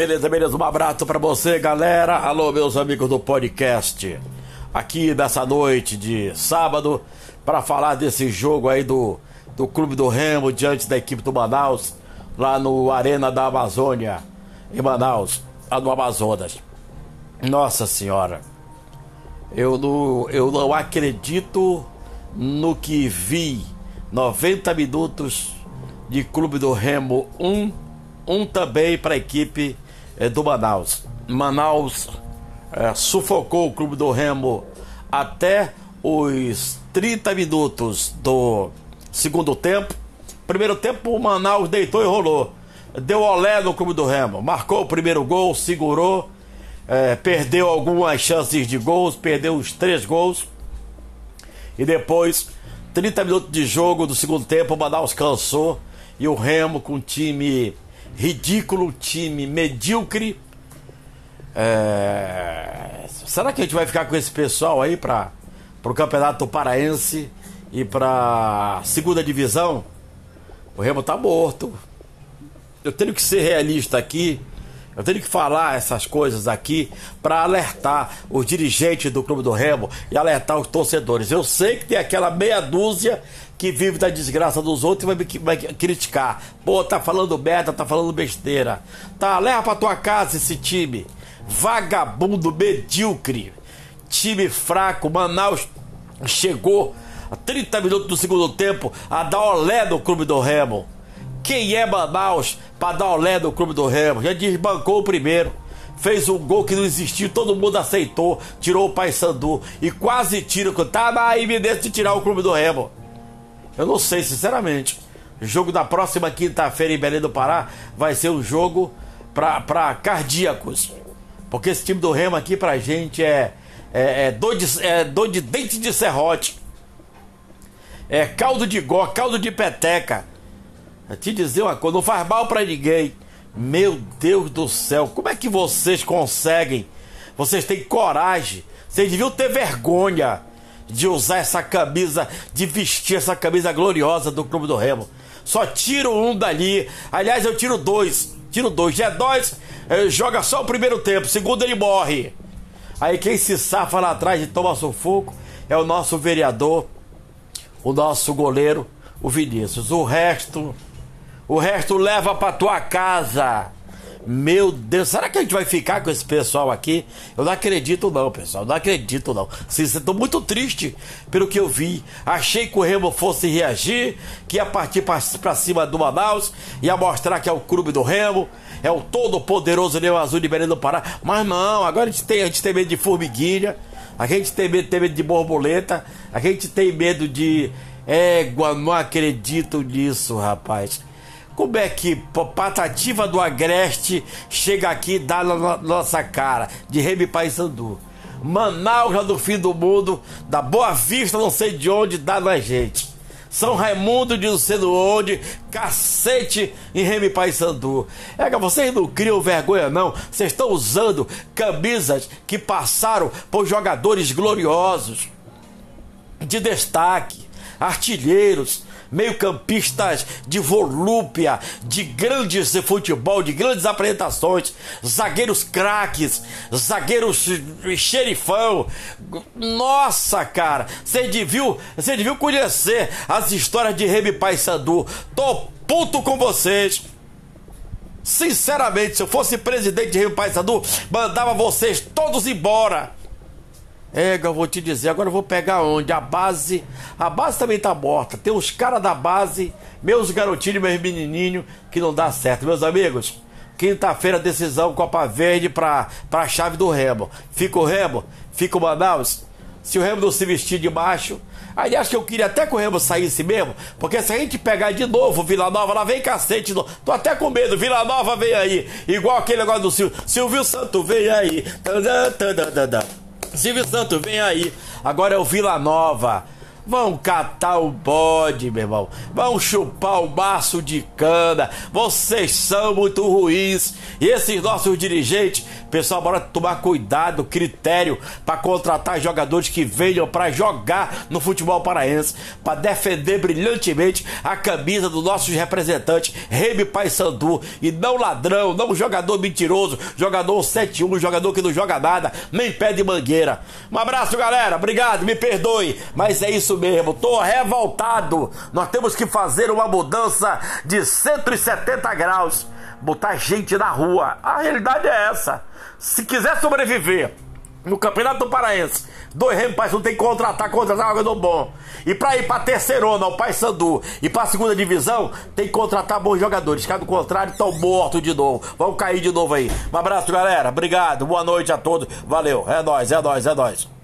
Beleza, beleza. Um abraço para você, galera. Alô, meus amigos do podcast. Aqui nessa noite de sábado para falar desse jogo aí do, do Clube do Remo diante da equipe do Manaus, lá no Arena da Amazônia, em Manaus, lá no Amazonas. Nossa Senhora, eu não, eu não acredito no que vi. 90 minutos de Clube do Remo 1, um, um também para a equipe do Manaus. Manaus é, sufocou o Clube do Remo até os 30 minutos do segundo tempo. Primeiro tempo, o Manaus deitou e rolou. Deu olé no Clube do Remo. Marcou o primeiro gol, segurou. É, perdeu algumas chances de gols, perdeu os três gols. E depois, 30 minutos de jogo do segundo tempo, o Manaus cansou. E o Remo com time ridículo, time medíocre. É... Será que a gente vai ficar com esse pessoal aí para o Campeonato Paraense e para segunda divisão? O Remo tá morto. Eu tenho que ser realista aqui. Eu tenho que falar essas coisas aqui para alertar os dirigentes do Clube do Remo e alertar os torcedores. Eu sei que tem aquela meia dúzia que vive da desgraça dos outros e vai, vai criticar. Pô, tá falando merda, tá falando besteira. Tá, leva pra tua casa esse time. Vagabundo medíocre. Time fraco. Manaus chegou a 30 minutos do segundo tempo a dar olé no Clube do Remo. Quem é Manaus para dar olé no Clube do Remo? Já desbancou o primeiro. Fez um gol que não existiu, todo mundo aceitou, tirou o Pai Sandu e quase tira. Tá na iminência de tirar o Clube do Remo. Eu não sei, sinceramente. O jogo da próxima quinta-feira em Belém do Pará vai ser um jogo para cardíacos. Porque esse time do Remo aqui pra gente é, é, é, dor, de, é dor de dente de serrote. É caldo de gó, caldo de peteca. Eu te dizer uma coisa, não faz mal para ninguém. Meu Deus do céu, como é que vocês conseguem? Vocês têm coragem. Vocês deviam ter vergonha de usar essa camisa, de vestir essa camisa gloriosa do Clube do Remo. Só tiro um dali. Aliás, eu tiro dois. Tiro dois. G2 é, joga só o primeiro tempo, segundo ele morre. Aí quem se safa lá atrás e toma sufoco é o nosso vereador, o nosso goleiro, o Vinícius. O resto o resto leva pra tua casa. Meu Deus, será que a gente vai ficar com esse pessoal aqui? Eu não acredito não, pessoal, não acredito não. Estou muito triste pelo que eu vi. Achei que o Remo fosse reagir, que ia partir para cima do Manaus, ia mostrar que é o clube do Remo, é o todo poderoso Leão Azul de Belém do Pará. Mas não, agora a gente tem, a gente tem medo de formiguinha, a gente tem medo, tem medo de borboleta, a gente tem medo de égua, não acredito nisso, rapaz. Como é que Patativa do Agreste chega aqui e dá na nossa cara, de Remy Paysandu? Manaus, lá do fim do mundo, da Boa Vista, não sei de onde, dá na gente. São Raimundo de não sei de onde, cacete em Remy Paysandu. É que vocês não criam vergonha, não. Vocês estão usando camisas que passaram por jogadores gloriosos, de destaque, artilheiros, meio-campistas de volúpia, de grandes de futebol, de grandes apresentações, zagueiros craques, zagueiros xerifão. Nossa, cara, você deviu, você deviu conhecer as histórias de Remy Paysandu. Tô puto com vocês. Sinceramente, se eu fosse presidente de Remy Paysandu, mandava vocês todos embora. É, eu vou te dizer, agora eu vou pegar onde? A base. A base também tá morta. Tem os caras da base, meus garotinhos, meus menininhos, que não dá certo. Meus amigos, quinta-feira decisão Copa Verde pra, pra chave do Remo. Fica o Remo, fica o Manaus. Se o Remo não se vestir de macho. Aliás, que eu queria até que o Remo saísse mesmo, porque se a gente pegar de novo Vila Nova, lá vem cacete. No... Tô até com medo, Vila Nova vem aí. Igual aquele negócio do Silvio. Silvio Santo vem aí. Tadã. Silvio Santos, vem aí. Agora é o Vila Nova. Vão catar o bode, meu irmão. Vão chupar o maço de cana. Vocês são muito ruins. E esses nossos dirigentes, pessoal, bora tomar cuidado, critério para contratar jogadores que venham para jogar no futebol paraense, para defender brilhantemente a camisa dos nossos representantes, Remy Paysandu, e não ladrão, não jogador mentiroso, jogador 7-1, jogador que não joga nada, nem pé de mangueira. Um abraço, galera. Obrigado, me perdoe, mas é isso mesmo. Tô revoltado. Nós temos que fazer uma mudança de 170 graus, botar gente na rua. A realidade é essa. Se quiser sobreviver no Campeonato Paraense, dois Remo Paysandu tem que contratar, contratar um jogador bom. E para ir para terceirona, o Paysandu, e para segunda divisão, tem que contratar bons jogadores. Caso contrário, estão mortos de novo. Vão cair de novo aí. Um abraço, galera. Obrigado. Boa noite a todos. Valeu. É nóis, é nóis, é nóis.